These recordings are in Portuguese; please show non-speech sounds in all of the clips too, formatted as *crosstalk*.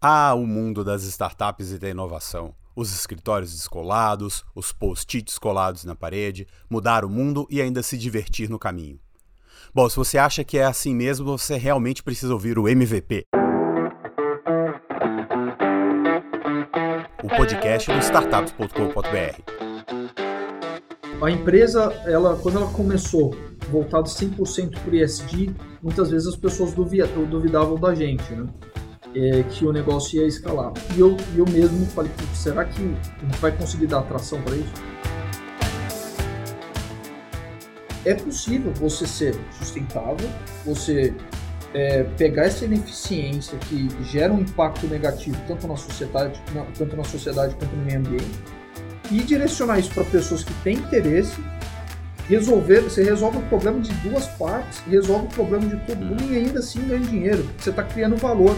Ah, o mundo das startups e da inovação. Os escritórios descolados, os post-its colados na parede, mudar o mundo e ainda se divertir no caminho. Bom, se você acha que é assim mesmo, você realmente precisa ouvir o MVP. O podcast do startups.com.br. A empresa, ela, quando ela começou voltado 100% para o ESG, muitas vezes as pessoas duvidavam da gente, né? É, que o negócio ia escalar. E eu, eu mesmo falei, será que a gente vai conseguir dar atração para isso? É possível você ser sustentável, você é, pegar essa ineficiência que gera um impacto negativo tanto na sociedade, na, tanto na sociedade quanto no meio ambiente, e direcionar isso para pessoas que têm interesse resolver, você resolve o problema de duas partes, resolve o problema de todo mundo e ainda assim ganha dinheiro. Você está criando valor.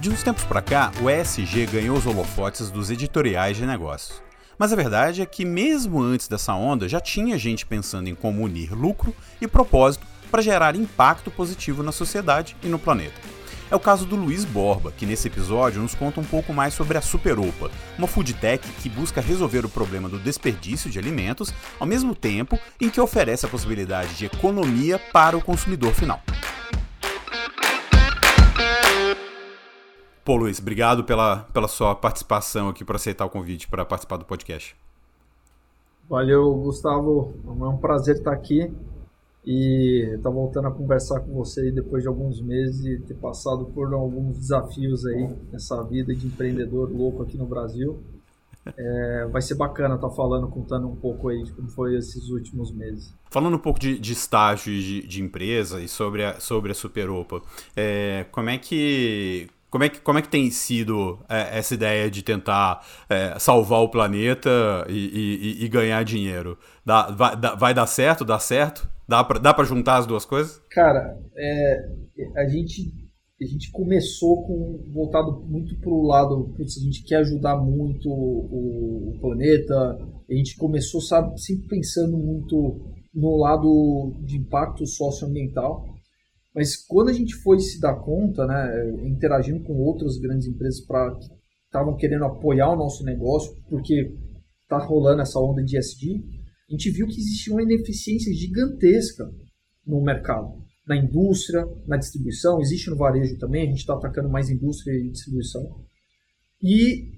De uns tempos para cá, o ESG ganhou os holofotes dos editoriais de negócios. Mas a verdade é que, mesmo antes dessa onda, já tinha gente pensando em como unir lucro e propósito para gerar impacto positivo na sociedade e no planeta. É o caso do Luiz Borba, que nesse episódio nos conta um pouco mais sobre a Superopa, uma food tech que busca resolver o problema do desperdício de alimentos, ao mesmo tempo em que oferece a possibilidade de economia para o consumidor final. Pô, Luiz, obrigado pela, pela sua participação aqui, por aceitar o convite para participar do podcast. Valeu, Gustavo. É um prazer estar aqui e estar voltando a conversar com você depois de alguns meses e ter passado por alguns desafios aí nessa vida de empreendedor louco aqui no Brasil. É, vai ser bacana estar falando, contando um pouco aí de como foi esses últimos meses. Falando um pouco de, de estágio de, de, empresa e sobre a, sobre a Superopa, é, como é que como é que, como é que tem sido é, essa ideia de tentar é, salvar o planeta e, e, e ganhar dinheiro? Dá, vai, dá, vai, dar certo? Dá certo? Dá pra, dá juntar as duas coisas? Cara, é, a, gente, a gente começou com voltado muito pro lado, putz, a gente quer ajudar muito o, o planeta, a gente começou, sabe, sempre pensando muito no lado de impacto socioambiental. Mas quando a gente foi se dar conta, né, interagindo com outras grandes empresas para que estavam querendo apoiar o nosso negócio, porque está rolando essa onda de ESG, a gente viu que existia uma ineficiência gigantesca no mercado, na indústria, na distribuição, existe no varejo também, a gente está atacando mais indústria e distribuição. E,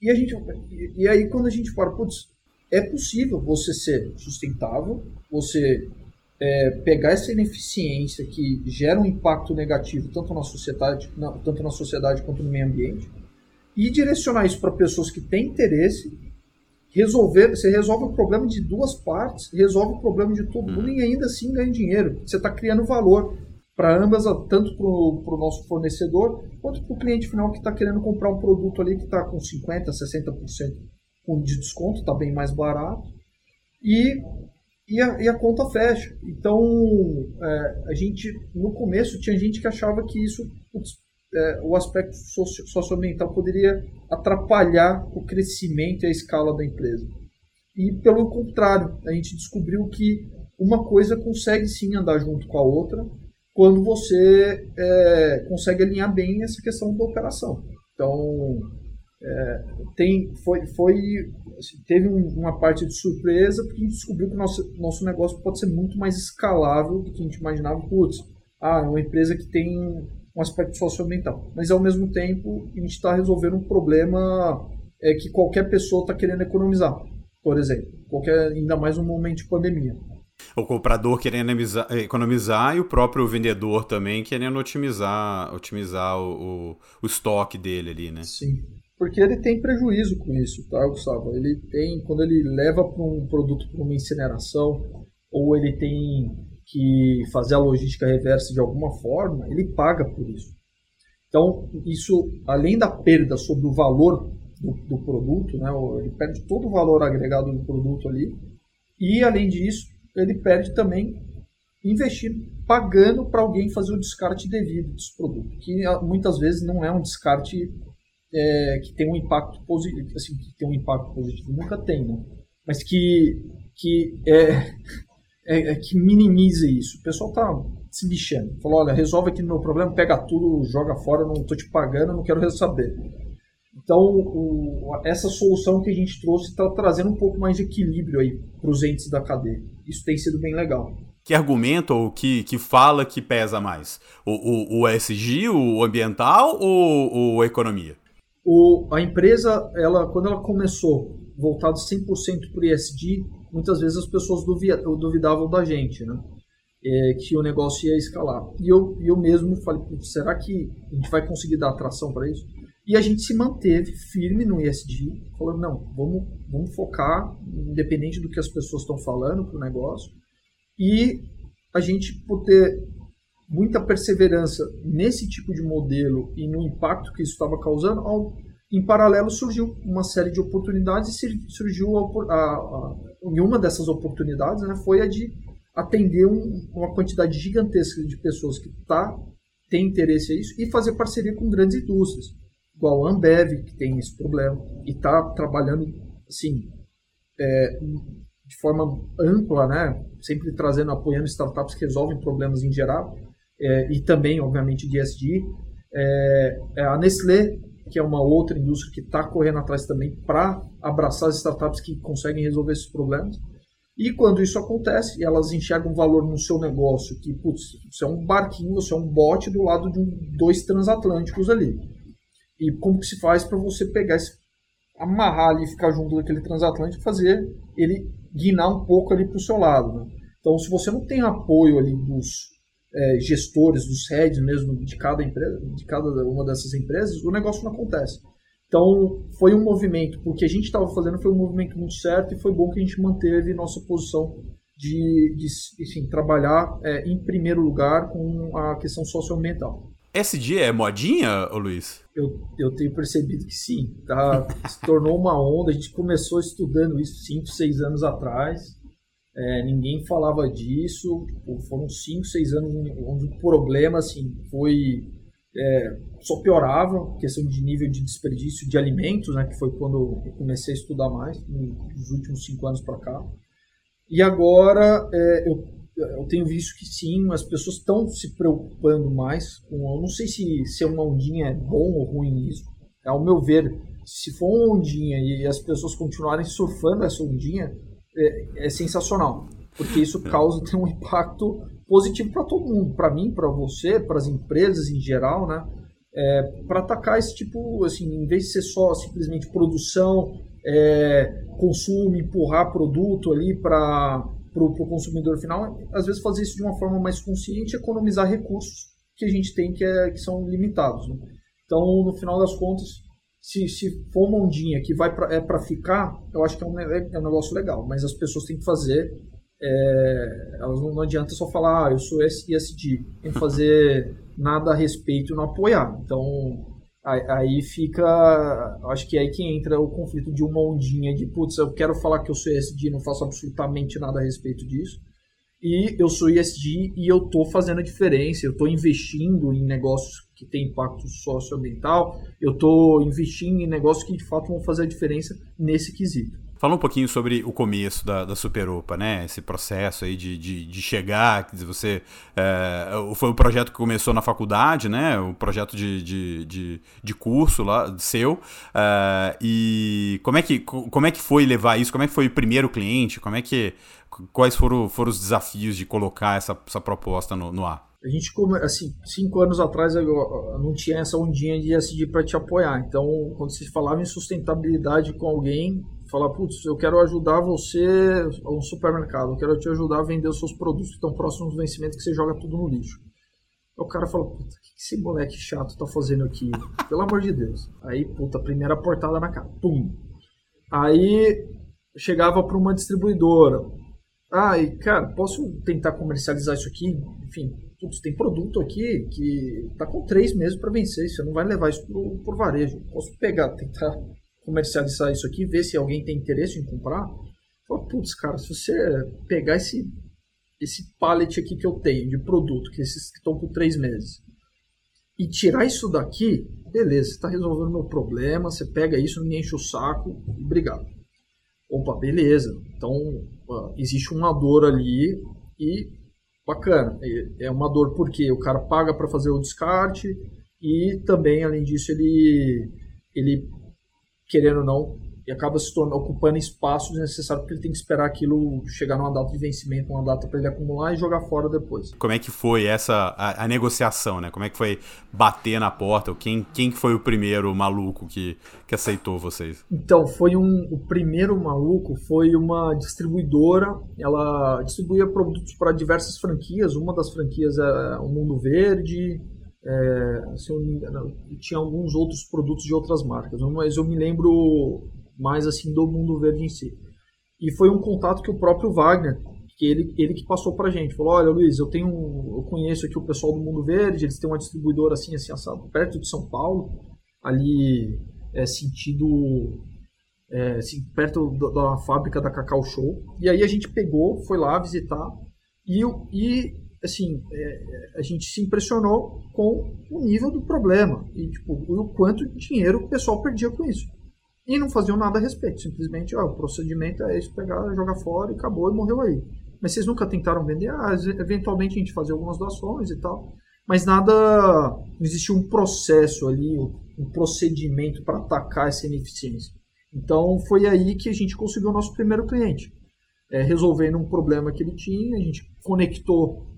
e, a gente, e aí quando a gente para, putz, é possível você ser sustentável, você é, pegar essa ineficiência que gera um impacto negativo tanto na sociedade, na, tanto na sociedade quanto no meio ambiente, e direcionar isso para pessoas que têm interesse, resolver, você resolve o problema de duas partes, resolve o problema de todo mundo e ainda assim ganha dinheiro. Você está criando valor para ambas, tanto para o nosso fornecedor quanto para o cliente final que está querendo comprar um produto ali que está com 50%, 60% de desconto, está bem mais barato. E e a, e a conta fecha. Então, é, a gente, no começo, tinha gente que achava que isso, é, o aspecto socio, socioambiental poderia atrapalhar o crescimento e a escala da empresa. E, pelo contrário, a gente descobriu que uma coisa consegue sim andar junto com a outra quando você é, consegue alinhar bem essa questão da operação. Então, é, tem, foi, foi assim, teve um, uma parte de surpresa porque a gente descobriu que o nosso, nosso negócio pode ser muito mais escalável do que a gente imaginava. Putz, ah, é uma empresa que tem um aspecto socioambiental. Mas ao mesmo tempo, a gente está resolvendo um problema é, que qualquer pessoa está querendo economizar, por exemplo. Qualquer, ainda mais num momento de pandemia. O comprador querendo economizar e o próprio vendedor também querendo otimizar, otimizar o, o, o estoque dele ali, né? Sim porque ele tem prejuízo com isso, tá, Gustavo? Ele tem, quando ele leva para um produto para uma incineração, ou ele tem que fazer a logística reversa de alguma forma, ele paga por isso. Então, isso, além da perda sobre o valor do, do produto, né, ele perde todo o valor agregado do produto ali, e além disso, ele perde também investir pagando para alguém fazer o descarte devido desse produto, que ah, muitas vezes não é um descarte é, que tem um impacto positivo, assim, que tem um impacto positivo, nunca tem, né? Mas que, que é, *laughs* é, é, que minimize isso. O pessoal tá se lixando. Falou, olha, resolve aqui no meu problema, pega tudo, joga fora, não tô te pagando, não quero saber. Então, o, essa solução que a gente trouxe está trazendo um pouco mais de equilíbrio aí para os entes da cadeia. Isso tem sido bem legal. Que argumento ou que, que fala que pesa mais? O, o, o ESG, o ambiental ou, ou a economia? O, a empresa, ela, quando ela começou voltado 100% para o ESG, muitas vezes as pessoas duvidavam da gente, né? É, que o negócio ia escalar. E eu, eu mesmo falei, será que a gente vai conseguir dar atração para isso? E a gente se manteve firme no ESG, falando, não, vamos, vamos focar, independente do que as pessoas estão falando para o negócio. E a gente, por ter muita perseverança nesse tipo de modelo e no impacto que isso estava causando, ao, em paralelo surgiu uma série de oportunidades e surgiu a, a, a, uma dessas oportunidades né, foi a de atender um, uma quantidade gigantesca de pessoas que tá, tem interesse a isso e fazer parceria com grandes indústrias igual a Ambev, que tem esse problema, e está trabalhando assim, é, de forma ampla, né? sempre trazendo, apoiando startups que resolvem problemas em geral, é, e também, obviamente, de ESG. É, é, a Nestlé, que é uma outra indústria que está correndo atrás também para abraçar as startups que conseguem resolver esses problemas. E quando isso acontece, elas enxergam valor no seu negócio, que, putz, você é um barquinho, você é um bote do lado de um, dois transatlânticos ali. E como que se faz para você pegar esse, amarrar ali, ficar junto daquele transatlântico, fazer ele guinar um pouco ali para o seu lado. Né? Então, se você não tem apoio ali dos é, gestores, dos heads mesmo de cada empresa, de cada uma dessas empresas, o negócio não acontece. Então, foi um movimento, porque a gente estava fazendo foi um movimento muito certo e foi bom que a gente manteve nossa posição de, de enfim, trabalhar é, em primeiro lugar com a questão socioambiental. SG é modinha, Luiz? Eu, eu tenho percebido que sim. Tá, se tornou uma onda. A gente começou estudando isso 5, 6 anos atrás. É, ninguém falava disso. Foram 5, 6 anos onde o problema assim, foi. É, só piorava questão de nível de desperdício de alimentos, né, que foi quando eu comecei a estudar mais, nos últimos 5 anos para cá. E agora é, eu eu tenho visto que sim, as pessoas estão se preocupando mais com. Eu não sei se, se uma ondinha é bom ou ruim isso. Ao meu ver, se for uma ondinha e as pessoas continuarem surfando essa ondinha, é, é sensacional. Porque isso causa tem um impacto positivo para todo mundo, para mim, para você, para as empresas em geral, né? É, para atacar esse tipo, assim, em vez de ser só simplesmente produção, é, consumo, empurrar produto ali para o consumidor final, às vezes fazer isso de uma forma mais consciente economizar recursos que a gente tem que, é, que são limitados. Né? Então, no final das contas, se, se for uma ondinha que vai pra, é para ficar, eu acho que é um, é, é um negócio legal, mas as pessoas têm que fazer. É, elas não, não adianta só falar, ah, eu sou ESG, tem que fazer nada a respeito e não apoiar. Então, Aí fica. Acho que é aí que entra o conflito de uma ondinha de putz, eu quero falar que eu sou ESG, não faço absolutamente nada a respeito disso. E eu sou ESG e eu estou fazendo a diferença, eu estou investindo em negócios que têm impacto socioambiental, eu estou investindo em negócios que de fato vão fazer a diferença nesse quesito. Fala um pouquinho sobre o começo da, da Superopa, né? Esse processo aí de, de, de chegar, dizer, você... É, foi um projeto que começou na faculdade, né? O um projeto de, de, de, de, curso lá, seu. É, e como é, que, como é que foi levar isso? Como é que foi o primeiro cliente? Como é que... Quais foram, foram os desafios de colocar essa, essa proposta no, no ar? A gente, assim, cinco anos atrás eu não tinha essa ondinha de decidir para te apoiar. Então, quando se falava em sustentabilidade com alguém, falar, putz, eu quero ajudar você, um supermercado, eu quero te ajudar a vender os seus produtos que estão próximos do vencimento que você joga tudo no lixo. Aí o cara fala, puta, o que esse moleque chato tá fazendo aqui? Pelo amor de Deus. Aí, puta, primeira portada na cara. Pum. Aí chegava para uma distribuidora. Ah, e cara, posso tentar comercializar isso aqui? Enfim, putz, tem produto aqui que tá com três meses para vencer. Você não vai levar isso pro, pro varejo. Posso pegar, tentar comercializar isso aqui, ver se alguém tem interesse em comprar. Fala, putz, cara, se você pegar esse, esse pallet aqui que eu tenho de produto, que esses estão por três meses, e tirar isso daqui, beleza, você está resolvendo meu problema, você pega isso, me enche o saco, obrigado. Opa, beleza. Então, existe uma dor ali, E bacana, é uma dor porque o cara paga para fazer o descarte e também, além disso, ele, ele querendo ou não, e acaba se tornando, ocupando espaço desnecessário porque ele tem que esperar aquilo chegar numa data de vencimento, uma data para ele acumular e jogar fora depois. Como é que foi essa a, a, negociação, né? Como é que foi bater na porta? Quem, quem foi o primeiro maluco que, que aceitou vocês? Então, foi um o primeiro maluco foi uma distribuidora, ela distribuía produtos para diversas franquias, uma das franquias é o Mundo Verde, é, se eu tinha alguns outros produtos de outras marcas, mas eu me lembro mais assim do mundo verde em si. E foi um contato que o próprio Wagner, que ele, ele que passou pra gente, falou: "Olha, Luiz, eu tenho eu conheço aqui o pessoal do Mundo Verde, eles têm uma distribuidora assim assim assado, perto de São Paulo, ali é sentido é, assim, perto da, da fábrica da Cacau Show. E aí a gente pegou, foi lá visitar e, e assim, é, a gente se impressionou com o nível do problema e tipo, o quanto dinheiro o pessoal perdia com isso e não faziam nada a respeito. Simplesmente, ó, o procedimento é isso, pegar, jogar fora e acabou e morreu aí. Mas vocês nunca tentaram vender? Ah, eventualmente a gente fazia algumas doações e tal. Mas nada. Não existia um processo ali, um procedimento para atacar essa ineficiência. Então foi aí que a gente conseguiu o nosso primeiro cliente. É, resolvendo um problema que ele tinha, a gente conectou é, é, é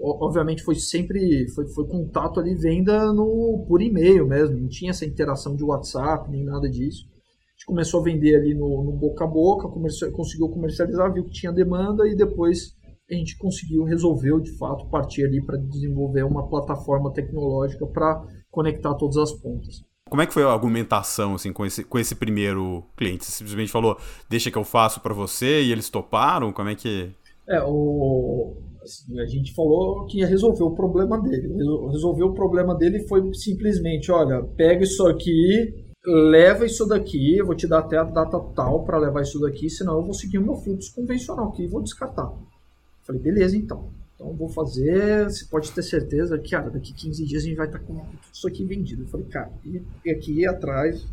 obviamente foi sempre foi, foi contato ali venda no por e-mail mesmo não tinha essa interação de WhatsApp nem nada disso a gente começou a vender ali no, no boca a boca comercial, conseguiu comercializar viu que tinha demanda e depois a gente conseguiu resolveu de fato partir ali para desenvolver uma plataforma tecnológica para conectar todas as pontas como é que foi a argumentação assim com esse, com esse primeiro cliente? Você simplesmente falou, deixa que eu faço para você e eles toparam? Como é que é o Assim, a gente falou que ia resolver o problema dele. Resolver o problema dele foi simplesmente, olha, pega isso aqui, leva isso daqui, eu vou te dar até a data tal para levar isso daqui, senão eu vou seguir o meu fluxo convencional aqui e vou descartar. Falei, beleza então. Então vou fazer, você pode ter certeza que, cara, daqui 15 dias a gente vai estar tá com tudo isso aqui vendido. Eu falei, cara, e aqui atrás,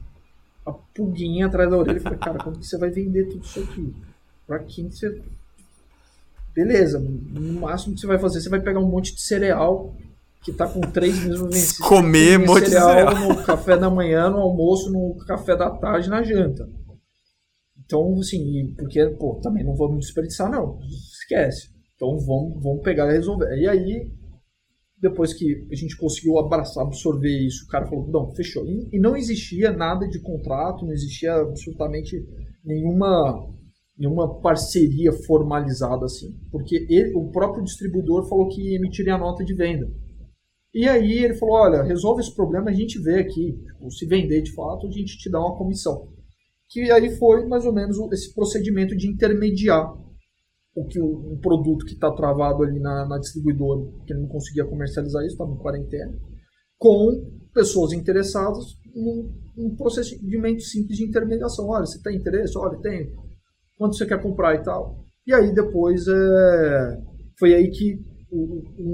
a pulguinha atrás da orelha, eu falei, cara, como que você vai vender tudo isso aqui? Pra quem você beleza, no máximo que você vai fazer, você vai pegar um monte de cereal que tá com três meses vencidos. Comer um monte cereal de cereal no café da manhã, no almoço, no café da tarde, na janta. Então, assim, porque, pô, também não vamos desperdiçar, não. Esquece. Então vamos, vamos pegar e resolver. E aí, depois que a gente conseguiu abraçar, absorver isso, o cara falou, não, fechou. E, e não existia nada de contrato, não existia absolutamente nenhuma nenhuma parceria formalizada assim, porque ele, o próprio distribuidor falou que emitiria a nota de venda. E aí ele falou, olha, resolve esse problema, a gente vê aqui, tipo, se vender de fato, a gente te dá uma comissão. Que aí foi mais ou menos esse procedimento de intermediar o que o, um produto que está travado ali na, na distribuidora, que ele não conseguia comercializar isso, estava em quarentena, com pessoas interessadas num, num procedimento simples de intermediação. Olha, você tem interesse? Olha, tem quanto você quer comprar e tal. E aí depois é, foi aí que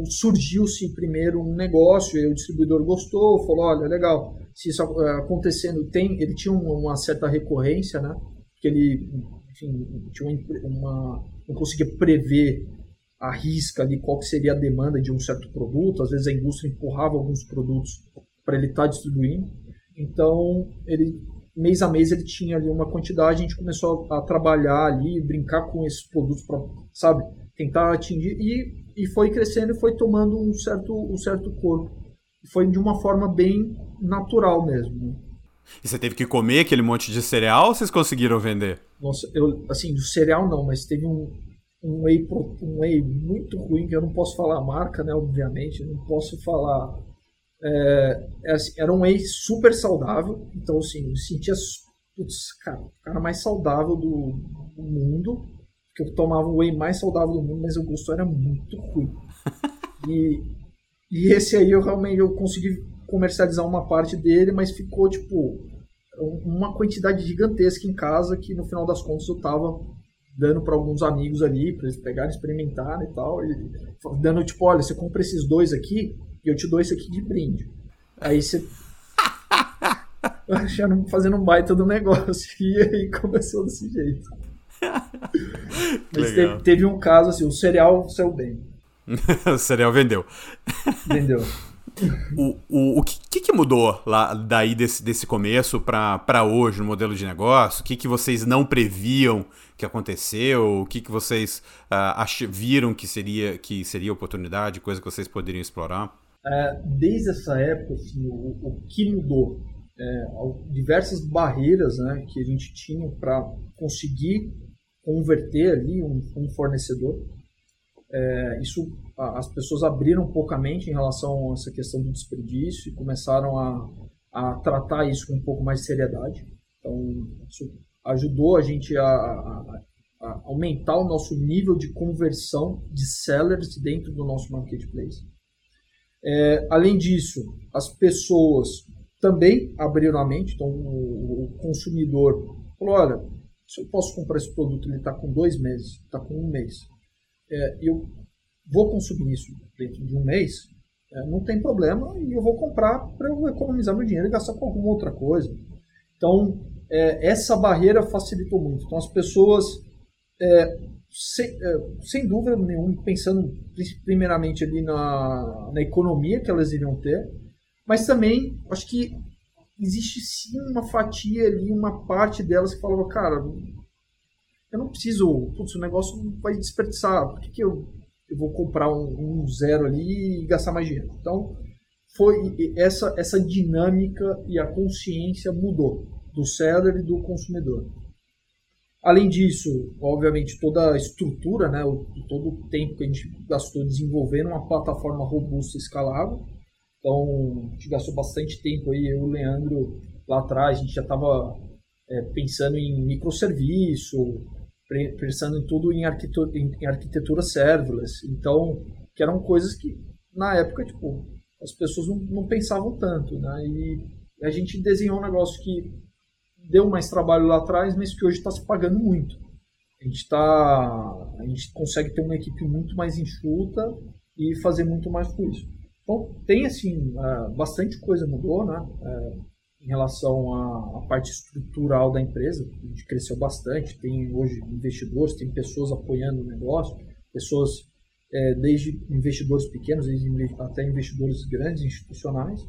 surgiu-se primeiro um negócio, e o distribuidor gostou, falou, olha, legal, se isso é, acontecendo, tem, ele tinha uma certa recorrência, né? Que ele, enfim, tinha uma, não conseguia prever a risca ali qual seria a demanda de um certo produto, às vezes a indústria empurrava alguns produtos para ele estar tá distribuindo. Então, ele mês a mês ele tinha ali uma quantidade, a gente começou a, trabalhar ali, brincar com esses produtos para, sabe, tentar atingir e, e foi crescendo e foi tomando um certo, um certo corpo. Foi de uma forma bem natural mesmo. Né? E você teve que comer aquele monte de cereal ou vocês conseguiram vender? Nossa, eu, assim, do cereal não, mas teve um, um whey, um whey muito ruim, que eu não posso falar a marca, né, obviamente, não posso falar é, é, assim, era um whey super saudável, então assim, eu sentia putz, cara, o cara mais saudável do, do mundo, que eu tomava o whey mais saudável do mundo, mas o gosto era muito ruim. *laughs* E, e esse aí eu realmente eu consegui comercializar uma parte dele, mas ficou tipo uma quantidade gigantesca em casa que no final das contas eu tava dando para alguns amigos ali, para eles pegarem, experimentarem e tal, e dando tipo, olha, você compra esses dois aqui, e eu te dou isso aqui de brinde. Aí você. *laughs* Achando, fazendo um baita do negócio. E aí começou desse jeito. *laughs* Mas teve, teve, um caso assim, o cereal saiu bem. *laughs* o cereal vendeu. Vendeu. o, o, o que, que mudou lá daí desse, desse começo para hoje no modelo de negócio? O que, que vocês não previam que aconteceu? O que, que vocês uh, ach, viram que seria, que seria oportunidade, coisa que vocês poderiam explorar? É, desde essa época, assim, o, o que mudou? É, diversas barreiras né, que a gente tinha para conseguir converter ali um, um fornecedor. É, isso as pessoas abriram um pouco a mente em relação a essa questão do desperdício e começaram a, a tratar isso com um pouco mais de seriedade. Então, isso ajudou a gente a, a, a aumentar o nosso nível de conversão de sellers dentro do nosso marketplace. É, além disso, as pessoas também abriram a mente, então o, o consumidor falou, olha, se eu posso comprar esse produto, ele está com dois meses, está com um mês, é, eu vou consumir isso dentro de um mês, é, não tem problema e eu vou comprar para eu economizar meu dinheiro e gastar com alguma outra coisa. Então, é, essa barreira facilitou muito. Então, as pessoas, é, sem, é, sem, dúvida nenhuma, pensando primeiramente ali na, na economia que elas iriam ter, mas também acho que existe sim uma fatia ali, uma parte delas que falava, cara, eu não preciso, putz, o negócio vai desperdiçar, por que, que eu eu vou comprar um, um zero ali e gastar mais dinheiro. Então, foi essa, essa dinâmica e a consciência mudou do seller e do consumidor. Além disso, obviamente, toda a estrutura, né, o, todo o tempo que a gente gastou desenvolvendo uma plataforma robusta e escalável. Então, a gente gastou bastante tempo aí, eu e o Leandro, lá atrás, a gente já estava é, pensando em microserviço, pensando em tudo em arquitetura, em arquitetura serverless. Então, que eram coisas que, na época, tipo, as pessoas não, não pensavam tanto, né? E a gente desenhou um negócio que deu mais trabalho lá atrás, mas que hoje está se pagando muito. A gente, tá, a gente consegue ter uma equipe muito mais enxuta e fazer muito mais com isso. Então, tem, assim, é, bastante coisa mudou, né? É, em relação à, parte estrutural da empresa. A gente cresceu bastante, tem hoje investidores, tem pessoas apoiando o negócio, pessoas é, desde investidores pequenos até investidores grandes, institucionais.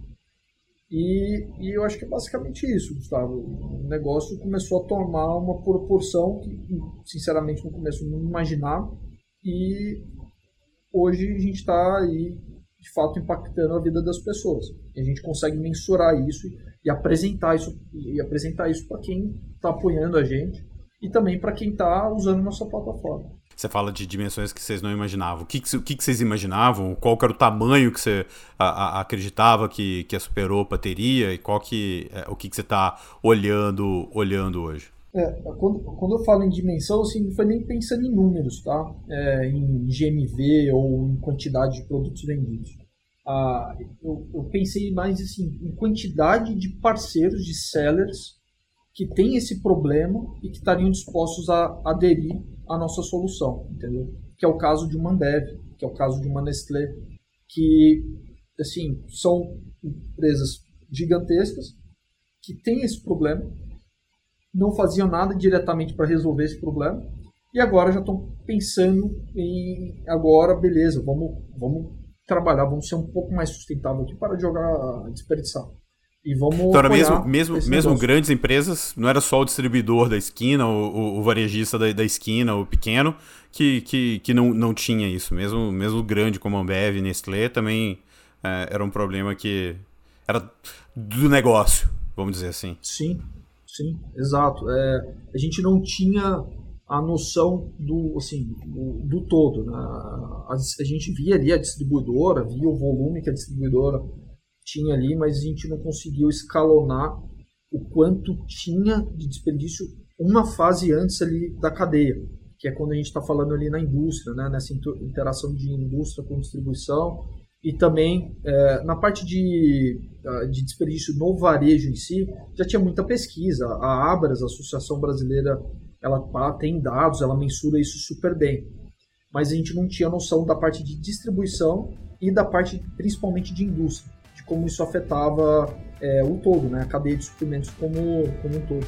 E, e eu acho que é basicamente isso, Gustavo. O negócio começou a tomar uma proporção que, sinceramente, no começo não imaginava. E hoje a gente está aí, de fato, impactando a vida das pessoas. E a gente consegue mensurar isso e apresentar isso e apresentar isso para quem está apoiando a gente e também para quem está usando nossa plataforma. Você fala de dimensões que vocês não imaginavam. O que, que, o que, vocês imaginavam? Qual era o tamanho que você a, a, acreditava que, que a Superopa teria? E qual que, é, o que, que você está olhando, olhando hoje? É, quando, quando eu falo em dimensão, assim, não foi nem pensando em números, tá? É, em GMV ou em quantidade de produtos vendidos ah, eu, eu, pensei mais assim, em quantidade de parceiros, de sellers, que têm esse problema e que estariam dispostos a aderir à nossa solução, entendeu? Que é o caso de uma Ambev, que é o caso de uma Nestlé, que, assim, são empresas gigantescas que têm esse problema, não faziam nada diretamente para resolver esse problema, e agora já estão pensando em agora, beleza, vamos, vamos trabalhar, vamos ser um pouco mais sustentável aqui para jogar, desperdiçar. E vamos. Então, era mesmo, mesmo, mesmo grandes empresas, não era só o distribuidor da esquina, o, o, o varejista da, da, esquina, o pequeno, que, que, que não, não tinha isso. Mesmo, mesmo grande como a Ambev, Nestlé, também é, era um problema que era do negócio, vamos dizer assim. Sim, sim, exato. É, a gente não tinha a noção do, assim, do, do todo. Né? A, a, gente via ali a distribuidora, via o volume que a distribuidora tinha ali, mas a gente não conseguiu escalonar o quanto tinha de desperdício uma fase antes ali da cadeia, que é quando a gente está falando ali na indústria, né? nessa interação de indústria com distribuição e também é, na parte de, de desperdício no varejo em si, já tinha muita pesquisa. A Abras, a Associação Brasileira ela tem dados, ela mensura isso super bem. Mas a gente não tinha noção da parte de distribuição e da parte principalmente de indústria, de como isso afetava é, o todo, né, a cadeia de suprimentos como, como um todo.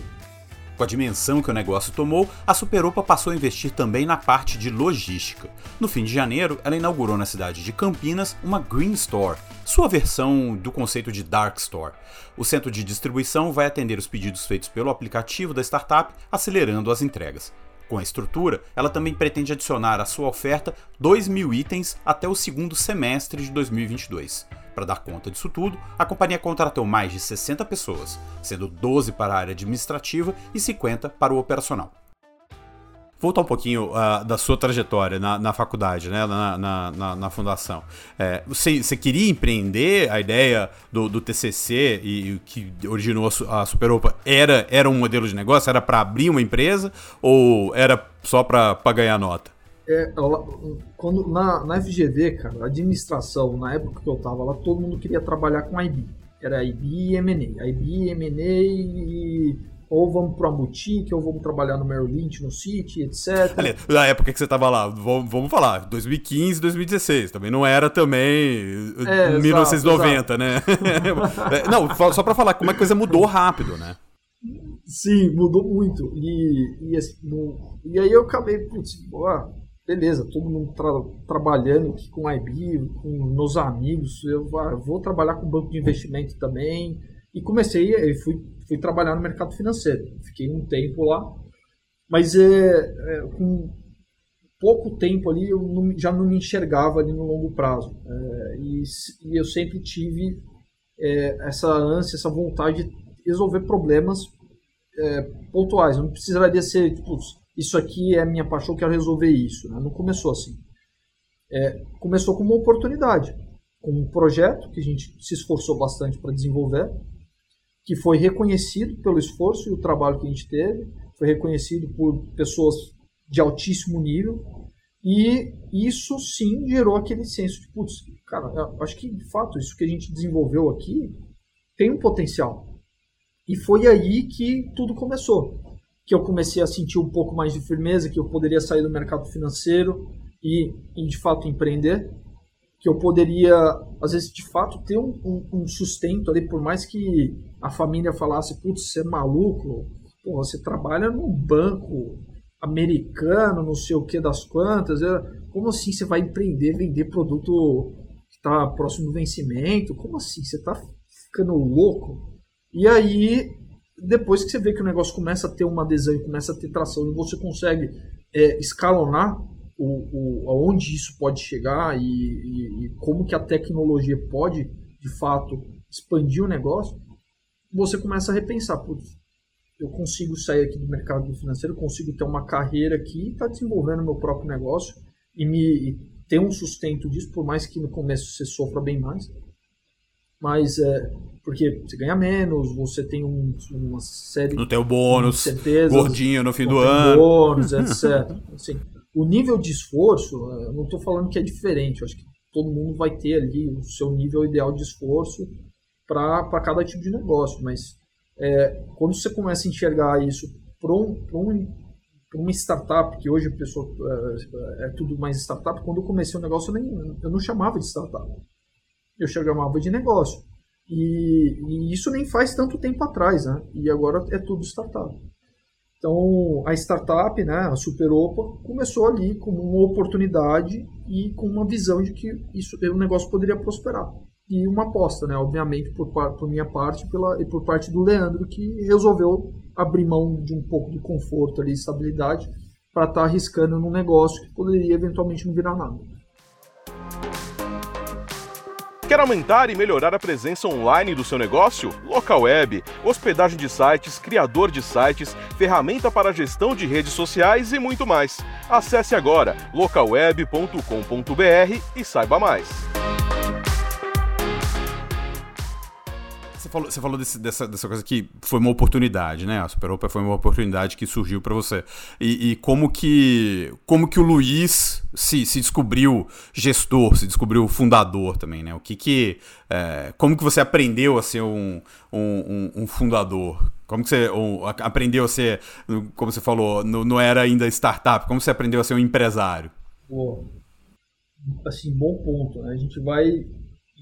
Com a dimensão que o negócio tomou, a Superopa passou a investir também na parte de logística. No fim de janeiro, ela inaugurou na cidade de Campinas uma Green Store, sua versão do conceito de Dark Store. O centro de distribuição vai atender os pedidos feitos pelo aplicativo da startup, acelerando as entregas. Com a estrutura, ela também pretende adicionar à sua oferta 2 mil itens até o segundo semestre de 2022. Para dar conta disso tudo, a companhia contratou mais de 60 pessoas, sendo 12 para a área administrativa e 50 para o operacional. Voltar um pouquinho uh, da sua trajetória na, na faculdade, né, na, na, na, na fundação. É, você, você, queria empreender a ideia do, do TCC e o que originou a, a Superopa era, era um modelo de negócio? Era para abrir uma empresa ou era só para ganhar nota? É, quando, na, na FGV, cara, a administração, na época que eu tava lá, todo mundo queria trabalhar com IB. Era IB e M&A. IB, M&A e ou vamos para a boutique, ou vamos trabalhar no Merrill Lynch, no City, etc. Na época que você estava lá, vamos, vamos falar, 2015, 2016, também não era também é, 1990, exato, né? *laughs* É, não, só para falar como a coisa mudou rápido, né? Sim, mudou muito. E, e, assim, no, e aí eu acabei, putz, ah, beleza, todo mundo tra trabalhando aqui com IB, com meus amigos, eu vou trabalhar com banco de investimento também. E comecei, e fui, fui trabalhar no mercado financeiro. Fiquei um tempo lá, mas é, é com pouco tempo ali eu não, já não me enxergava ali no longo prazo. É, e, e, eu sempre tive é, essa ânsia, essa vontade de resolver problemas é, pontuais. Não precisaria ser, tipo, isso aqui é minha paixão, quero resolver isso. Né? Não começou assim. É, começou com uma oportunidade, com um projeto que a gente se esforçou bastante para desenvolver, que foi reconhecido pelo esforço e o trabalho que a gente teve, foi reconhecido por pessoas de altíssimo nível, e isso sim gerou aquele senso de, putz, cara, acho que de fato isso que a gente desenvolveu aqui tem um potencial. E foi aí que tudo começou que eu comecei a sentir um pouco mais de firmeza, que eu poderia sair do mercado financeiro e, e de fato empreender, que eu poderia, às vezes, de fato, ter um, um, um sustento ali, por mais que a família falasse, putz, você é maluco, pô, você trabalha num banco americano, não sei o que das quantas, como assim você vai empreender, vender produto que está próximo do vencimento? Como assim? Você está ficando louco? E aí depois que você vê que o negócio começa a ter uma adesão e começa a ter tração e você consegue é, escalonar o, o, aonde isso pode chegar e, e, e, como que a tecnologia pode, de fato, expandir o negócio, você começa a repensar, putz, eu consigo sair aqui do mercado financeiro, consigo ter uma carreira aqui e tá desenvolvendo meu próprio negócio e me e ter um sustento disso, por mais que no começo você sofra bem mais mas é, porque você ganha menos, você tem um, uma série não tem o bônus, certezas, gordinho no fim do ano, bônus, etc. *laughs* assim, o nível de esforço, eu não estou falando que é diferente, acho que todo mundo vai ter ali o seu nível ideal de esforço para cada tipo de negócio, mas é, quando você começa a enxergar isso para um, um, uma startup, que hoje a pessoa é, é, tudo mais startup, quando eu comecei o negócio eu, nem, eu não chamava de startup eu chamava de negócio. E, e, isso nem faz tanto tempo atrás, né? E agora é tudo startup. Então, a startup, né, a Superopa, começou ali como uma oportunidade e com uma visão de que isso, o negócio poderia prosperar. E uma aposta, né, obviamente, por, por minha parte pela, e por parte do Leandro, que resolveu abrir mão de um pouco de conforto ali, estabilidade, para estar tá arriscando num negócio que poderia eventualmente não virar nada. Quer aumentar e melhorar a presença online do seu negócio? Local Web, hospedagem de sites, criador de sites, ferramenta para gestão de redes sociais e muito mais. Acesse agora localweb.com.br e saiba mais. Você falou, você falou desse, dessa, dessa coisa que foi uma oportunidade, né? A Super Opa foi uma oportunidade que surgiu para você. E, e, como que como que o Luiz se, se descobriu gestor, se descobriu fundador também, né? O que que é, como que você aprendeu a ser um, um, um fundador? Como que você um, aprendeu a ser, como você falou, não, não era ainda startup? Como você aprendeu a ser um empresário? Pô, assim, bom ponto. Né? A gente vai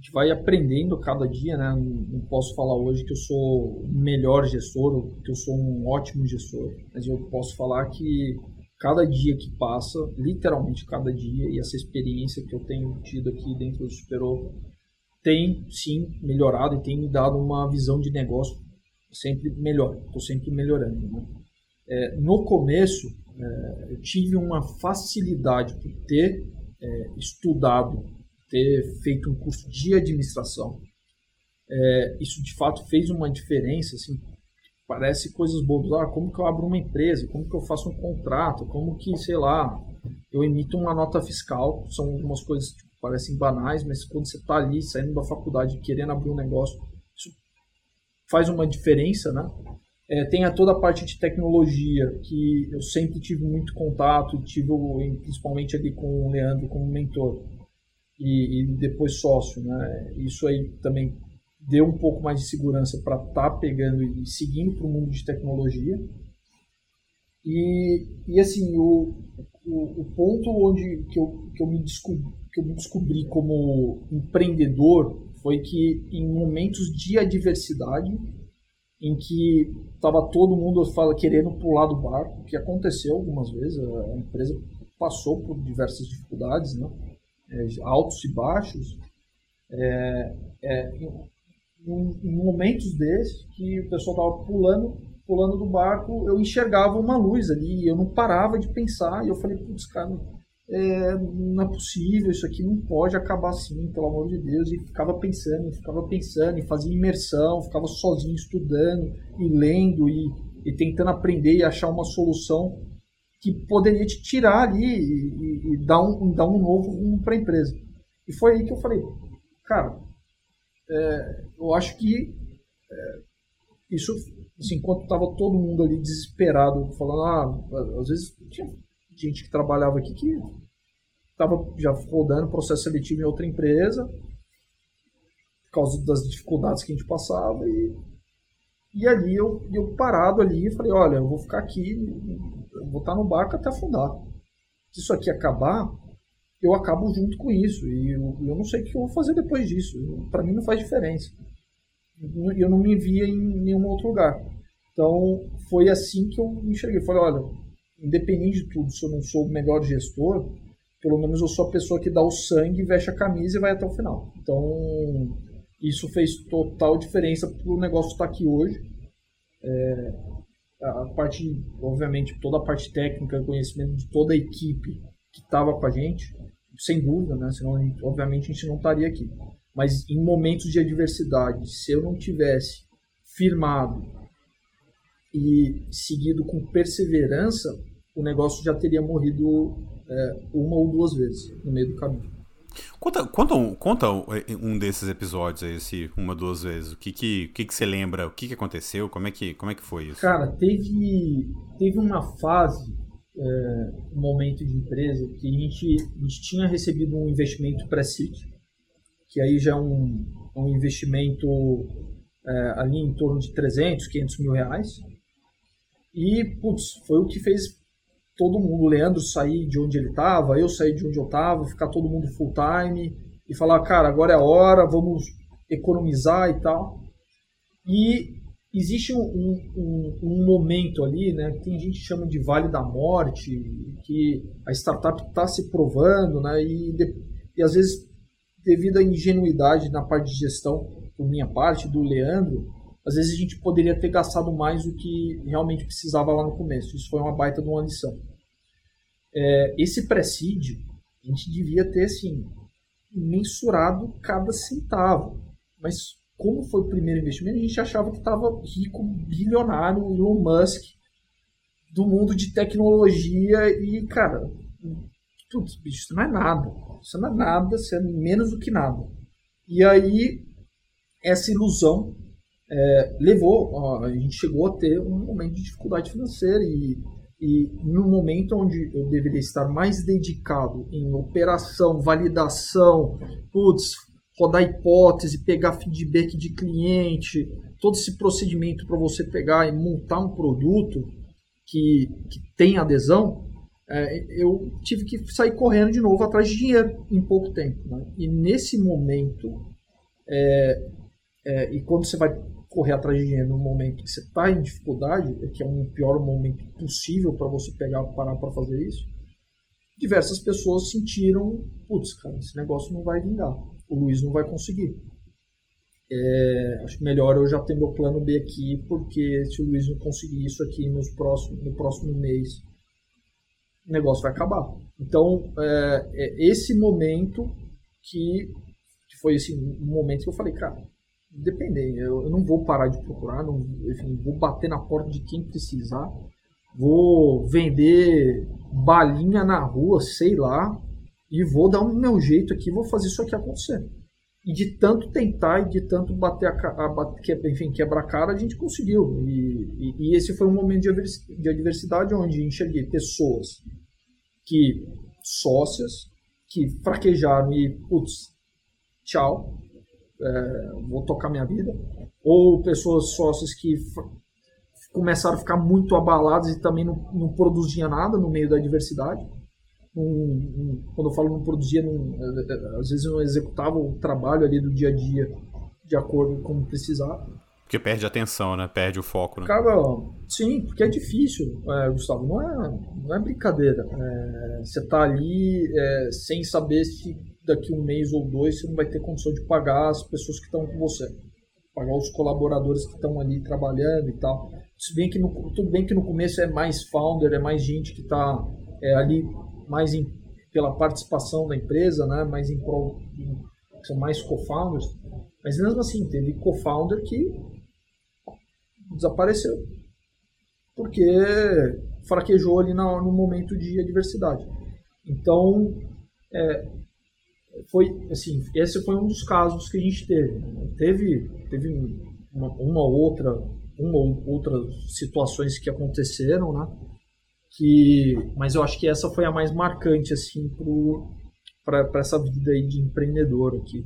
gente vai aprendendo cada dia, né? Não posso falar hoje que eu sou o melhor gestor, que eu sou um ótimo gestor, mas eu posso falar que cada dia que passa, literalmente cada dia, e essa experiência que eu tenho tido aqui dentro do Superou tem sim melhorado e tem me dado uma visão de negócio sempre melhor. Estou sempre melhorando. Né? É, no começo, é, eu tive uma facilidade por ter é, estudado ter feito um curso de administração. É, isso de fato fez uma diferença, assim, parece coisas boas. Ah, como que eu abro uma empresa? Como que eu faço um contrato? Como que, sei lá, eu emito uma nota fiscal? São algumas coisas que parecem banais, mas quando você está ali, saindo da faculdade, querendo abrir um negócio, isso faz uma diferença, né? É, tem a toda a parte de tecnologia, que eu sempre tive muito contato, tive principalmente ali com o Leandro como mentor e, e depois sócio, né? Isso aí também deu um pouco mais de segurança para estar tá pegando e seguindo para o mundo de tecnologia. E, e assim, o, o, o, ponto onde que eu, que, eu me descobri, que eu me descobri como empreendedor foi que em momentos de adversidade, em que estava todo mundo fala, querendo pular do barco, que aconteceu algumas vezes, a empresa passou por diversas dificuldades, né? É, altos e baixos, é, é, em, em, momentos desses que o pessoal estava pulando, pulando do barco, eu enxergava uma luz ali, eu não parava de pensar, e eu falei, putz, cara, é, não é possível, isso aqui não pode acabar assim, pelo amor de Deus, e ficava pensando, ficava pensando, e fazia imersão, ficava sozinho estudando, e lendo, e, e tentando aprender e achar uma solução que poderia te tirar ali e, e, e dar, um, dar um novo rumo para a empresa. E foi aí que eu falei, cara, é, eu acho que é, isso, assim, enquanto estava todo mundo ali desesperado, falando, ah, às vezes tinha gente que trabalhava aqui que estava já rodando processo seletivo em outra empresa por causa das dificuldades que a gente passava e, e ali eu, eu parado ali falei, olha, eu vou ficar aqui vou estar no barco até afundar. Se isso aqui acabar, eu acabo junto com isso. E eu, eu não sei o que eu vou fazer depois disso. Para mim não faz diferença. Eu não me via em nenhum outro lugar. Então foi assim que eu enxerguei. Falei, olha, independente de tudo, se eu não sou o melhor gestor, pelo menos eu sou a pessoa que dá o sangue, veste a camisa e vai até o final. Então isso fez total diferença para o negócio estar aqui hoje. É, a parte, obviamente, toda a parte técnica, conhecimento de toda a equipe que estava com a gente, sem dúvida, né? Senão, obviamente, a gente não estaria aqui. Mas em momentos de adversidade, se eu não tivesse firmado e seguido com perseverança, o negócio já teria morrido é, uma ou duas vezes no meio do caminho. Conta, conta, um, conta um desses episódios aí, esse uma, duas vezes. O que que, que, que você lembra? O que, que aconteceu? Como é que, como é que foi isso? Cara, teve, teve uma fase, é, um momento de empresa, que a gente, a gente tinha recebido um investimento pré-seed, que aí já é um, um investimento é, ali em torno de 300, 500 mil reais. E, putz, foi o que fez todo mundo, o Leandro sair de onde ele estava, eu sair de onde eu estava, ficar todo mundo full time e falar, cara, agora é a hora, vamos economizar e tal. E existe um, um, um, momento ali, né, que tem gente que chama de Vale da Morte, que a startup está se provando, né, e, de, e às vezes, devido à ingenuidade na parte de gestão, por minha parte, do Leandro, às vezes a gente poderia ter gastado mais do que realmente precisava lá no começo. Isso foi uma baita de uma lição. É, esse presídio, a gente devia ter, assim, mensurado cada centavo. Mas como foi o primeiro investimento, a gente achava que estava rico, bilionário, Elon Musk, do mundo de tecnologia e, cara, tudo, isso não é nada. Isso não é nada, isso é menos do que nada. E aí, essa ilusão é, levou, a gente chegou a ter um momento de dificuldade financeira e, e no momento onde eu deveria estar mais dedicado em operação, validação, putz, rodar hipótese, pegar feedback de cliente, todo esse procedimento para você pegar e montar um produto que, que tem adesão, é, eu tive que sair correndo de novo atrás de dinheiro em pouco tempo. Né? E nesse momento É, é, e quando você vai correr atrás de dinheiro no momento que você está em dificuldade, que é um pior momento possível para você pegar parar para fazer isso, diversas pessoas sentiram, putz, cara, esse negócio não vai vingar, o Luiz não vai conseguir. É, acho melhor eu já ter meu plano B aqui, porque se o Luiz não conseguir isso aqui nos próximos, no próximo mês, o negócio vai acabar. Então, é, é esse momento que, que foi esse assim, momento que eu falei, cara, depender, eu, eu, não vou parar de procurar, não, enfim, vou bater na porta de quem precisar, vou vender balinha na rua, sei lá, e vou dar o meu jeito aqui, vou fazer isso aqui acontecer. E de tanto tentar e de tanto bater a, a enfim, quebrar a cara, a gente conseguiu. E, e, e esse foi um momento de, de adversidade onde enxerguei pessoas que, sócias, que fraquejaram e, putz, tchau, é, vou tocar minha vida. Ou pessoas sócias que começaram a ficar muito abaladas e também não, não produziam nada no meio da adversidade quando eu falo não produzia, não, é, às vezes não executava o trabalho ali do dia a dia de acordo com como precisava. Porque perde a atenção, né? Perde o foco, né? Cara, sim, porque é difícil, é, Gustavo. Não é, não é brincadeira. É, você tá ali é, sem saber se daqui um mês ou dois você não vai ter condição de pagar as pessoas que estão com você. Pagar os colaboradores que estão ali trabalhando e tal. Se bem que no, tudo bem que no começo é mais founder, é mais gente que está é, ali mais em, pela participação da empresa, né? mais em, pro, em são mais co-founders, mas mesmo assim teve co-founder que desapareceu porque fraquejou ali no, no momento de adversidade. Então, é, foi assim, esse foi um dos casos que a gente teve. Teve, teve uma, uma outra, uma ou outras situações que aconteceram, né? que mas eu acho que essa foi a mais marcante assim para essa vida aí de empreendedor aqui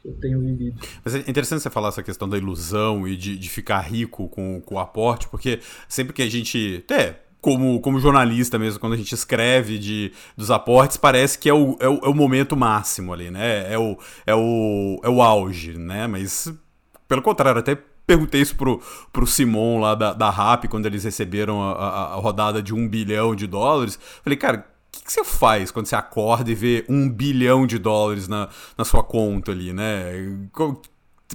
que eu tenho vivido. Mas é interessante você falar essa questão da ilusão e de, de ficar rico com, com o aporte, porque sempre que a gente até como, como jornalista mesmo, quando a gente escreve de, dos aportes, parece que é o, é o, é o momento máximo ali, né? É o, é, o, é o auge, né? Mas, pelo contrário, até perguntei isso pro, pro Simon lá da, da RAP, quando eles receberam a, a, a rodada de um bilhão de dólares. Falei, cara, o que, que, você faz quando você acorda e vê um bilhão de dólares na, na sua conta ali, né?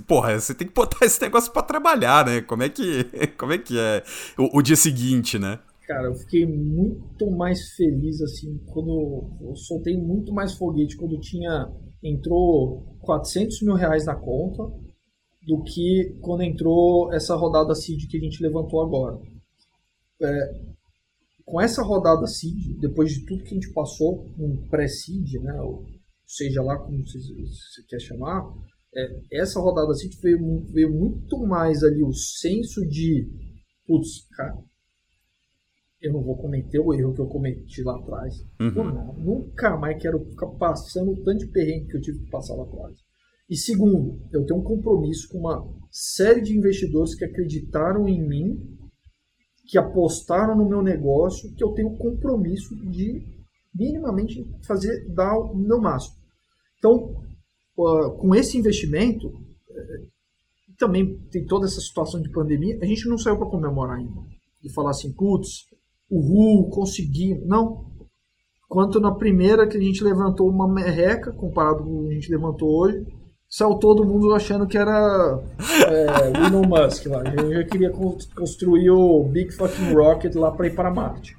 Porra, você tem que botar esse negócio para trabalhar, né? Como é que, *laughs* como é, que é o, o, dia seguinte, né? Cara, eu fiquei muito mais feliz, assim, quando eu soltei muito mais foguete, quando tinha, entrou 400 mil reais na conta, do que quando entrou essa rodada seed que a gente levantou agora. É, com essa rodada seed, depois de tudo que a gente passou, um pré-seed, né, ou seja lá como você, você quer chamar, é, essa rodada seed veio, veio muito mais ali o senso de, putz, cara, eu não vou cometer o erro que eu cometi lá atrás. Uhum. nunca mais quero ficar passando o tanto de perrengue que eu tive que passar lá atrás. E segundo, eu tenho um compromisso com uma série de investidores que acreditaram em mim, que apostaram no meu negócio, que eu tenho compromisso de minimamente fazer dar o meu máximo. Então, com esse investimento, eh, também tem toda essa situação de pandemia, a gente não saiu para comemorar ainda. E falar assim, putz, uhul, consegui. Não. Quanto na primeira que a gente levantou uma merreca, comparado com o que a gente levantou hoje, saiu todo mundo achando que era é, o Elon Musk lá. Eu já queria construir o Big Fucking Rocket lá para ir para Marte.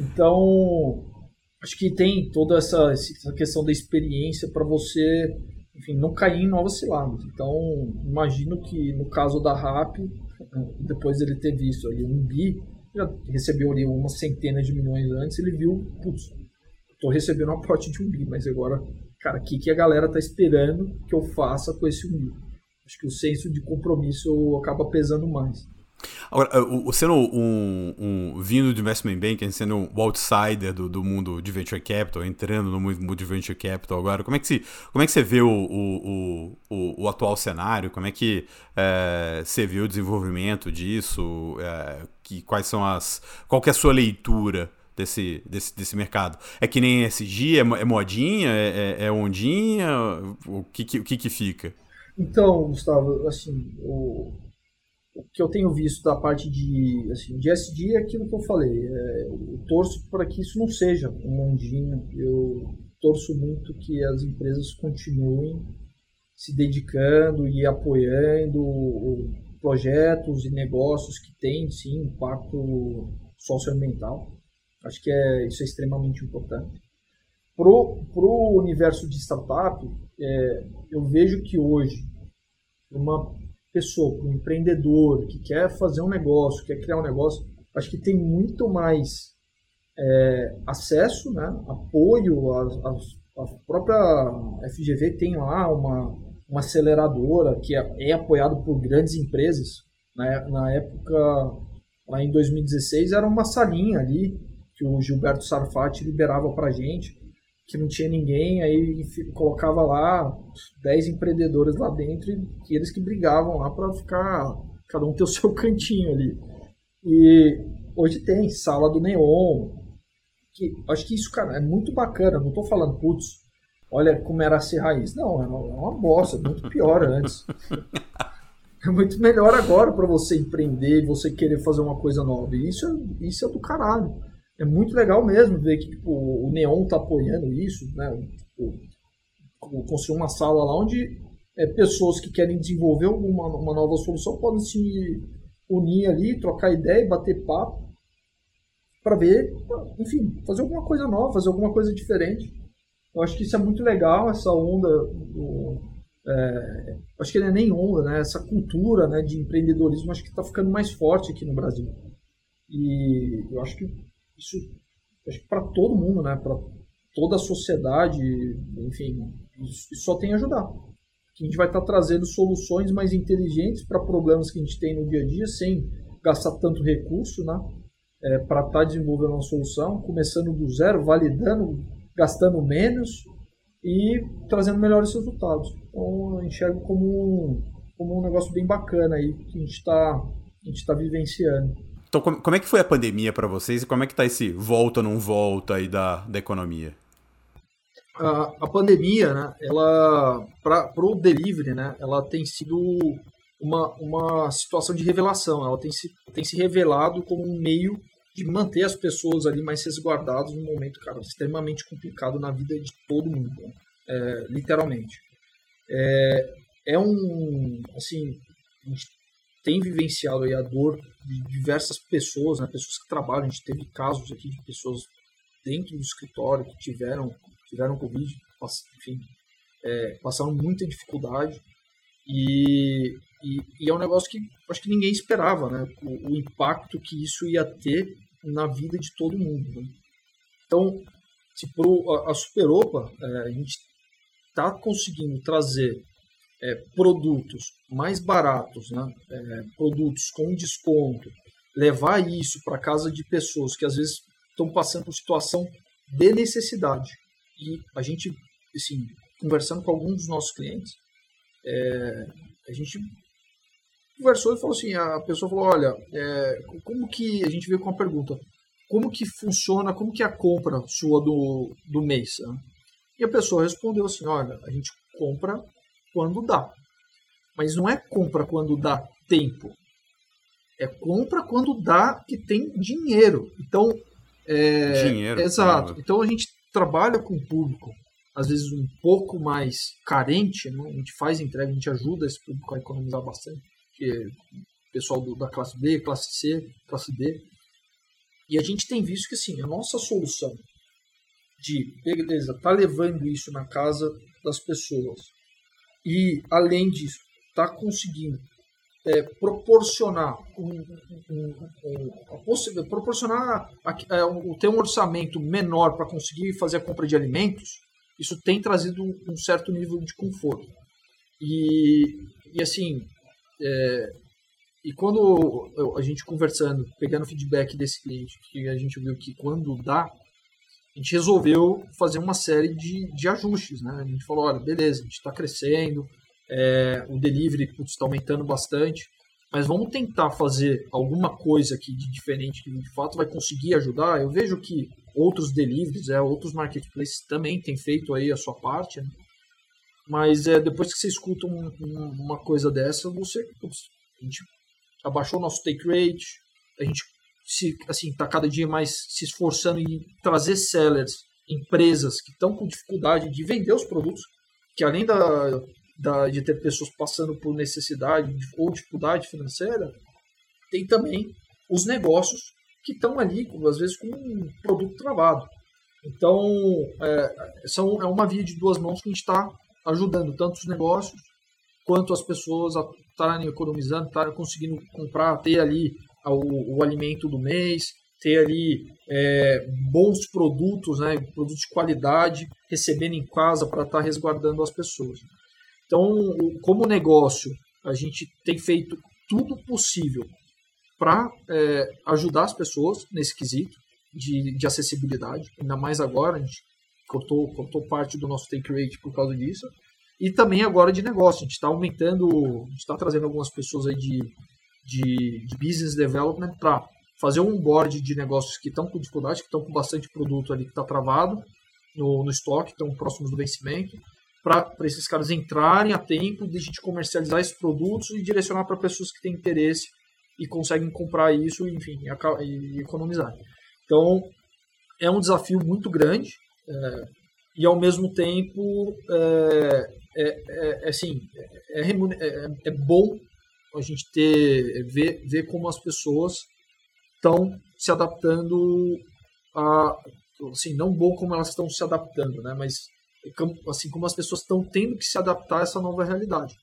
Então, acho que tem toda essa, essa questão da experiência para você, enfim, não cair em novas ciladas. Então, imagino que no caso da RAP, depois dele ter visto ali um bi, já recebeu ali uma centena de milhões antes, ele viu, putz, tô recebendo uma aporte de um bi, mas agora cara, o que, que a galera tá esperando que eu faça com esse um Acho que o senso de compromisso acaba pesando mais. Agora, o, sendo um, um, vindo do investment banking, sendo um outsider do, do mundo de venture capital, entrando no mundo de venture capital agora, como é que, se, como é que você vê o, o, o, o atual cenário? Como é que é, você vê o desenvolvimento disso? É, que, quais são as. Qual que é a sua leitura desse, desse, desse mercado? É que nem SG? É, é modinha? É, é, é ondinha? O que, que, o que, que fica? Então, Gustavo, assim, o, o que eu tenho visto da parte de, assim, de SD é aquilo que eu falei. É, eu torço para que isso não seja um mundinho. Eu torço muito que as empresas continuem se dedicando e apoiando projetos e negócios que têm, sim, impacto socioambiental. Acho que é, isso é extremamente importante. Para o universo de startup, é, eu vejo que hoje, uma pessoa, um empreendedor que quer fazer um negócio, quer criar um negócio, acho que tem muito mais é, acesso, né, apoio, a, a, a, própria FGV tem lá uma, uma aceleradora que é, é apoiado por grandes empresas. Né, na época, lá em 2016, era uma salinha ali que o Gilberto Sarfati liberava para gente que não tinha ninguém, aí colocava lá 10 empreendedores lá dentro e eles que brigavam lá para ficar, cada um ter o *laughs* seu cantinho ali. E hoje tem sala do Neon, que acho que isso, cara, é muito bacana, não tô falando, putz, olha como era ser raiz. Não, é uma, é bosta, muito pior antes. *laughs* É muito melhor agora para você empreender, você querer fazer uma coisa nova. E isso é, isso é do caralho é muito legal mesmo ver que tipo, o Neon está apoiando isso, né? Tipo, construir uma sala lá onde é, pessoas que querem desenvolver uma, uma nova solução podem se unir ali, trocar ideia e bater papo para ver, enfim, fazer alguma coisa nova, fazer alguma coisa diferente. Eu acho que isso é muito legal, essa onda do, é, acho que não é nem onda, né? Essa cultura né, de empreendedorismo acho que está ficando mais forte aqui no Brasil. E eu acho que isso acho que para todo mundo, né? Para toda a sociedade, enfim, isso, isso, só tem a ajudar. Que a gente vai estar tá trazendo soluções mais inteligentes para problemas que a gente tem no dia a dia, sem gastar tanto recurso, né? É, para estar tá desenvolvendo uma solução, começando do zero, validando, gastando menos e trazendo melhores resultados. Então, eu enxergo como, como um negócio bem bacana aí que a gente está tá vivenciando. Então, como é que foi a pandemia para vocês e como é que tá esse volta não volta aí da, da economia? A, a pandemia, né, ela para o delivery, né, ela tem sido uma, uma situação de revelação. Ela tem se, tem se revelado como um meio de manter as pessoas ali mais resguardadas num momento, cara, extremamente complicado na vida de todo mundo, né? é, literalmente. É, é um, assim, a gente tem vivenciado aí a dor de diversas pessoas, né, pessoas que trabalham. A gente teve casos aqui de pessoas dentro do escritório que tiveram, tiveram Covid, enfim, é, passaram muita dificuldade. E, e, e, é um negócio que acho que ninguém esperava, né? O, o impacto que isso ia ter na vida de todo mundo. Né? Então, pro, a, a Superopa, é, a gente está conseguindo trazer é, produtos mais baratos, né? É, produtos com desconto, levar isso para casa de pessoas que às vezes estão passando por situação de necessidade. E a gente, assim, conversando com alguns dos nossos clientes, é, a gente conversou e falou assim, a pessoa falou, olha, é, como que, a gente veio com uma pergunta, como que funciona, como que é a compra sua do, do mês? Né? E a pessoa respondeu assim, olha, a gente compra quando dá. Mas não é compra quando dá tempo. É compra quando dá que tem dinheiro. Então, é, dinheiro. Exato. Então a gente trabalha com o público, às vezes um pouco mais carente, né? a gente faz entrega, a gente ajuda esse público a economizar bastante, que é pessoal do, da classe B, classe C, classe D. E a gente tem visto que assim, a nossa solução de, beleza, tá levando isso na casa das pessoas, e, além disso, está conseguindo é, proporcionar um, um, um, proporcionar é, um, ter um orçamento menor para conseguir fazer a compra de alimentos, isso tem trazido um certo nível de conforto. E, e assim, é, e quando a gente conversando, pegando feedback desse cliente, que a gente viu que quando dá, a gente resolveu fazer uma série de, de ajustes. Né? A gente falou, olha, beleza, a gente está crescendo, é, o delivery está aumentando bastante, mas vamos tentar fazer alguma coisa aqui de diferente que de fato vai conseguir ajudar. Eu vejo que outros deliveries, é, outros marketplaces também têm feito aí a sua parte, né? Mas é, depois que você escuta um, um, uma coisa dessa, você. A gente abaixou o nosso take rate, a gente se, assim, está cada dia mais se esforçando em trazer sellers, empresas que estão com dificuldade de vender os produtos, que além da, da, de ter pessoas passando por necessidade ou dificuldade financeira, tem também os negócios que estão ali, às vezes, com um produto travado. Então, é, são, é uma via de duas mãos que a gente está ajudando tanto os negócios quanto as pessoas a estarem economizando, estarem conseguindo comprar, ter ali o, o alimento do mês, ter ali é, bons produtos, né, produtos de qualidade, recebendo em casa para estar tá resguardando as pessoas. Então, como negócio, a gente tem feito tudo possível para é, ajudar as pessoas nesse quesito de, de acessibilidade, ainda mais agora, a gente cortou, cortou parte do nosso take rate por causa disso, e também agora de negócio, a gente está aumentando, a gente está trazendo algumas pessoas aí de, de, de business development para fazer um board de negócios que estão com dificuldade, que estão com bastante produto ali que está travado no, no estoque, estão próximos do vencimento, para esses caras entrarem a tempo de a gente comercializar esses produtos e direcionar para pessoas que têm interesse e conseguem comprar isso, enfim, e, e economizar. Então, é um desafio muito grande é, e, ao mesmo tempo, é, é, é, é assim, é, é, bom a gente ter ver, ver como as pessoas estão se adaptando a assim não bom como elas estão se adaptando né mas assim como as pessoas estão tendo que se adaptar a essa nova realidade.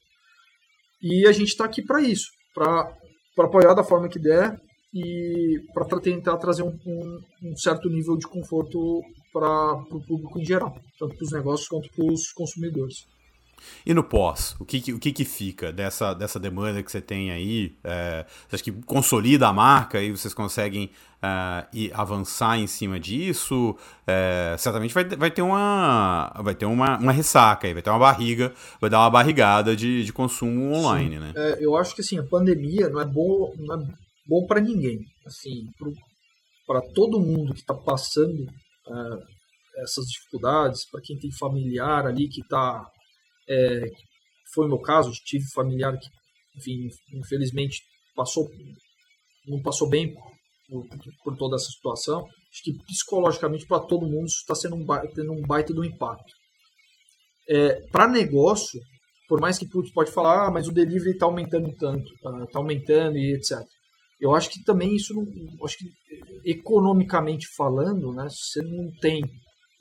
E a gente está aqui para isso para para apoiar da forma que der e para tentar trazer um, um, um, certo nível de conforto para o público em geral, tanto para os negócios quanto para os consumidores. E no pós, o que, o que, que fica dessa, dessa demanda que você tem aí? É, você acha que consolida a marca e vocês conseguem é, ir avançar em cima disso? É, certamente vai, vai ter, uma, vai ter uma, uma ressaca aí, vai ter uma barriga, vai dar uma barrigada de, de consumo online, Sim. né? É, eu acho que assim, a pandemia não é bom, não é bom para ninguém. Assim, para todo mundo que está passando é, essas dificuldades, para quem tem familiar ali que está é, foi o meu caso, tive familiar que, enfim, infelizmente passou, não passou bem por, por toda essa situação. Acho que psicologicamente para todo mundo isso está sendo um baita, tendo um baita do impacto. É, para negócio, por mais que putz, pode falar, ah, mas o delivery está aumentando tanto, está tá aumentando e etc. Eu acho que também isso, acho que economicamente falando, né, você não tem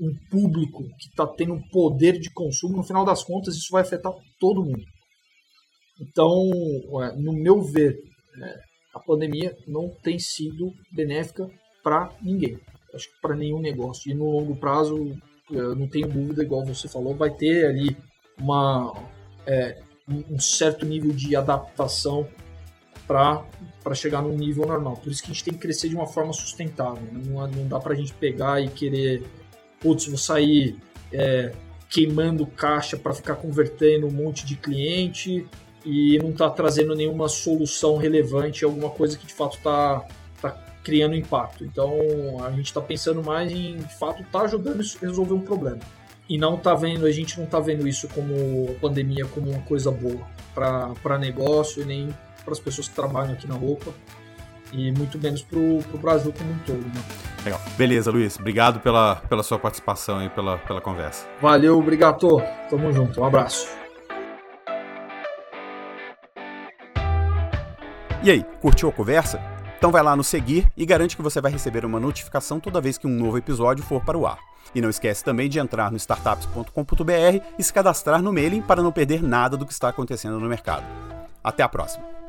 um público que está tendo poder de consumo, no final das contas, isso vai afetar todo mundo. Então, no meu ver, é, a pandemia não tem sido benéfica para ninguém. Acho que para nenhum negócio. E no longo prazo, eu não tenho dúvida, igual você falou, vai ter ali uma, é, um certo nível de adaptação para chegar num nível normal. Por isso que a gente tem que crescer de uma forma sustentável. Né? Não, não dá para a gente pegar e querer putz, vou sair é, queimando caixa para ficar convertendo um monte de cliente e não está trazendo nenhuma solução relevante, alguma coisa que de fato está tá criando impacto. Então a gente está pensando mais em de fato tá ajudando a resolver um problema. E não tá vendo, a gente não está vendo isso como pandemia como uma coisa boa para negócio e nem para as pessoas que trabalham aqui na roupa e muito menos para o Brasil como um todo. Né? Legal. Beleza, Luiz. Obrigado pela, pela sua participação e pela, pela conversa. Valeu, obrigado. Tamo junto. Um abraço. E aí, curtiu a conversa? Então vai lá no seguir e garante que você vai receber uma notificação toda vez que um novo episódio for para o ar. E não esquece também de entrar no startups.com.br e se cadastrar no mailing para não perder nada do que está acontecendo no mercado. Até a próxima!